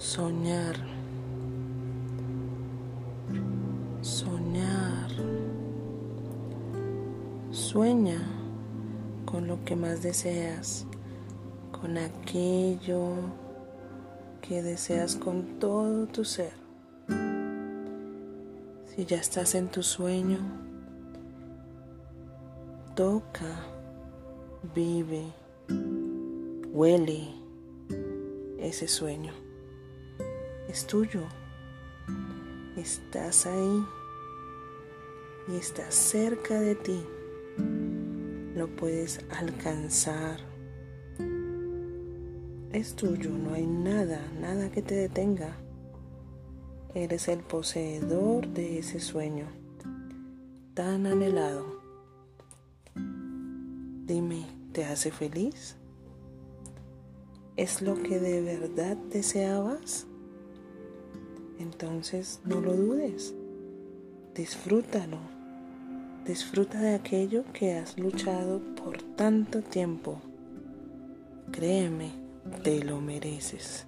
soñar, soñar. Sueña con lo que más deseas, con aquello que deseas con todo tu ser. Si ya estás en tu sueño, toca, vive, huele ese sueño es tuyo. Estás ahí y estás cerca de ti. Lo puedes alcanzar. Es tuyo, no hay nada, nada que te detenga. Eres el poseedor de ese sueño tan anhelado. Dime, ¿te hace feliz? ¿Es lo que de verdad deseabas? Entonces no lo dudes. Disfrútalo. Disfruta de aquello que has luchado por tanto tiempo. Créeme, te lo mereces.